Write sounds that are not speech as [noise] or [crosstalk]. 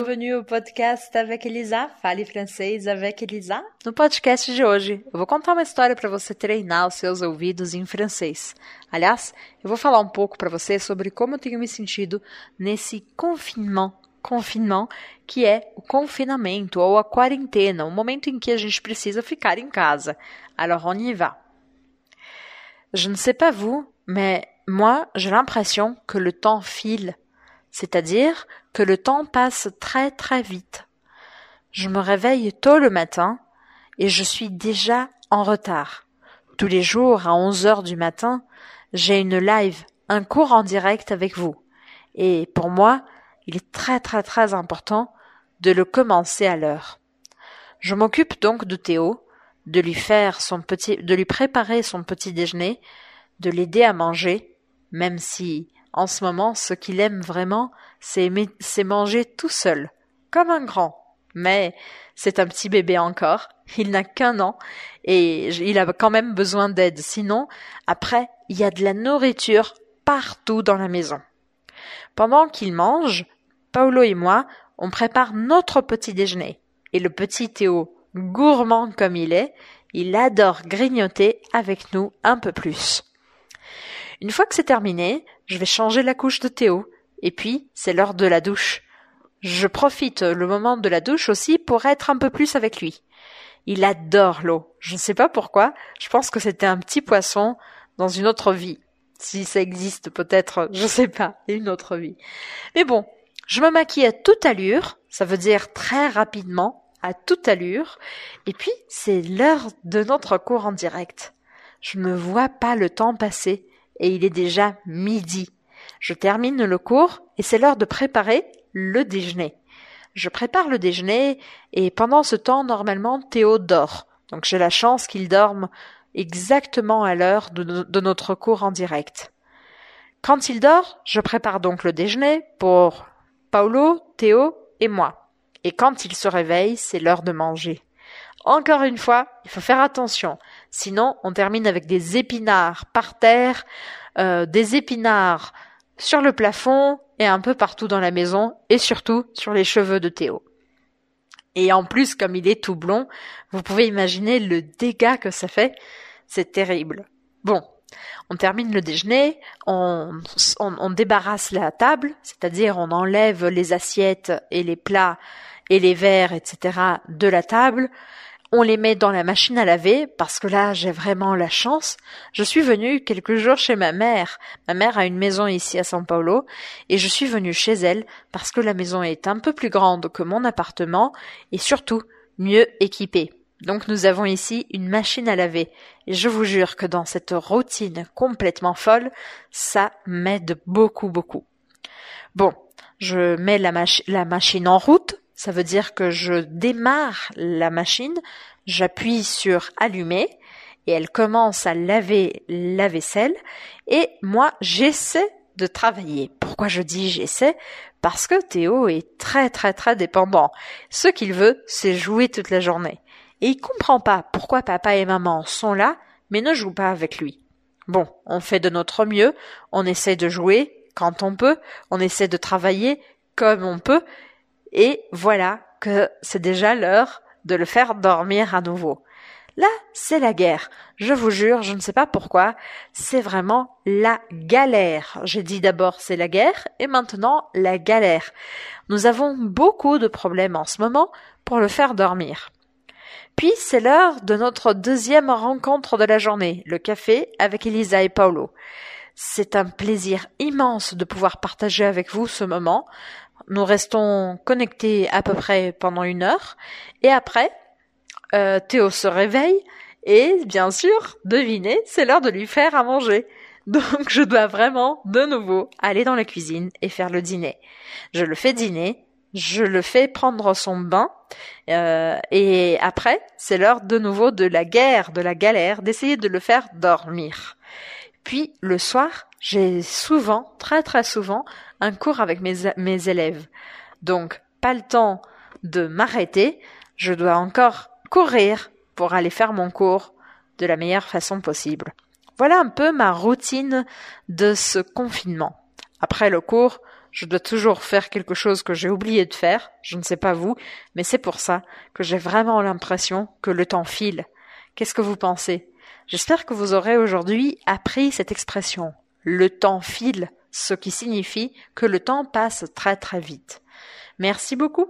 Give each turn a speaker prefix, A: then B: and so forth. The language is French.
A: Bienvenue au podcast avec Elisa, Fale Francês avec Elisa. No podcast de hoje, eu vou contar uma história para você treinar os seus ouvidos em francês. Aliás, eu vou falar um pouco para você sobre como eu tenho me sentido nesse confinement, confinement, que é o confinamento ou a quarentena, o momento em que a gente precisa ficar em casa. Alors on y va. Je ne sais pas vous, mais moi, j'ai l'impression que le temps file c'est-à-dire que le temps passe très très vite. Je me réveille tôt le matin et je suis déjà en retard. Tous les jours à 11 heures du matin, j'ai une live, un cours en direct avec vous. Et pour moi, il est très très très important de le commencer à l'heure. Je m'occupe donc de Théo, de lui faire son petit, de lui préparer son petit déjeuner, de l'aider à manger, même si en ce moment, ce qu'il aime vraiment, c'est manger tout seul, comme un grand. Mais c'est un petit bébé encore, [laughs] il n'a qu'un an, et il a quand même besoin d'aide. Sinon, après, il y a de la nourriture partout dans la maison. Pendant qu'il mange, Paolo et moi, on prépare notre petit déjeuner. Et le petit Théo, gourmand comme il est, il adore grignoter avec nous un peu plus. Une fois que c'est terminé, je vais changer la couche de Théo. Et puis, c'est l'heure de la douche. Je profite le moment de la douche aussi pour être un peu plus avec lui. Il adore l'eau. Je ne sais pas pourquoi. Je pense que c'était un petit poisson dans une autre vie. Si ça existe peut-être, je sais pas, une autre vie. Mais bon, je me maquille à toute allure. Ça veut dire très rapidement, à toute allure. Et puis, c'est l'heure de notre cours en direct. Je ne vois pas le temps passer et il est déjà midi. Je termine le cours et c'est l'heure de préparer le déjeuner. Je prépare le déjeuner et pendant ce temps, normalement, Théo dort. Donc j'ai la chance qu'il dorme exactement à l'heure de, notre cours en direct. Quand il dort, je prépare donc le déjeuner pour Paolo, Théo et moi. Et quand il se réveille, c'est l'heure de manger. Encore une fois, il faut faire attention. Sinon, on termine avec des épinards par terre, euh, des épinards sur le plafond et un peu partout dans la maison et surtout sur les cheveux de Théo. Et en plus, comme il est tout blond, vous pouvez imaginer le dégât que ça fait. C'est terrible. Bon, on termine le déjeuner, on, on débarrasse la table, c'est-à-dire on enlève les assiettes et les plats et les verres, etc. de la table, on les met dans la machine à laver parce que là j'ai vraiment la chance. Je suis venue quelques jours chez ma mère. Ma mère a une maison ici à São Paulo et je suis venue chez elle parce que la maison est un peu plus grande que mon appartement et surtout mieux équipée. Donc nous avons ici une machine à laver et je vous jure que dans cette routine complètement folle, ça m'aide beaucoup beaucoup. Bon, je mets la, la machine en route ça veut dire que je démarre la machine, j'appuie sur allumer et elle commence à laver la vaisselle et moi j'essaie de travailler. Pourquoi je dis j'essaie? Parce que Théo est très très très dépendant. Ce qu'il veut, c'est jouer toute la journée. Et il comprend pas pourquoi papa et maman sont là, mais ne jouent pas avec lui. Bon, on fait de notre mieux, on essaie de jouer quand on peut, on essaie de travailler comme on peut, et voilà que c'est déjà l'heure de le faire dormir à nouveau. Là, c'est la guerre. Je vous jure, je ne sais pas pourquoi, c'est vraiment la galère. J'ai dit d'abord c'est la guerre et maintenant la galère. Nous avons beaucoup de problèmes en ce moment pour le faire dormir. Puis c'est l'heure de notre deuxième rencontre de la journée, le café avec Elisa et Paolo. C'est un plaisir immense de pouvoir partager avec vous ce moment. Nous restons connectés à peu près pendant une heure. Et après, euh, Théo se réveille et bien sûr, devinez, c'est l'heure de lui faire à manger. [laughs] Donc je dois vraiment de nouveau aller dans la cuisine et faire le dîner. Je le fais dîner, je le fais prendre son bain euh, et après c'est l'heure de nouveau de la guerre, de la galère, d'essayer de le faire dormir. Puis le soir, j'ai souvent, très très souvent, un cours avec mes, mes élèves. Donc, pas le temps de m'arrêter, je dois encore courir pour aller faire mon cours de la meilleure façon possible. Voilà un peu ma routine de ce confinement. Après le cours, je dois toujours faire quelque chose que j'ai oublié de faire, je ne sais pas vous, mais c'est pour ça que j'ai vraiment l'impression que le temps file. Qu'est-ce que vous pensez? J'espère que vous aurez aujourd'hui appris cette expression le temps file, ce qui signifie que le temps passe très très vite. Merci beaucoup.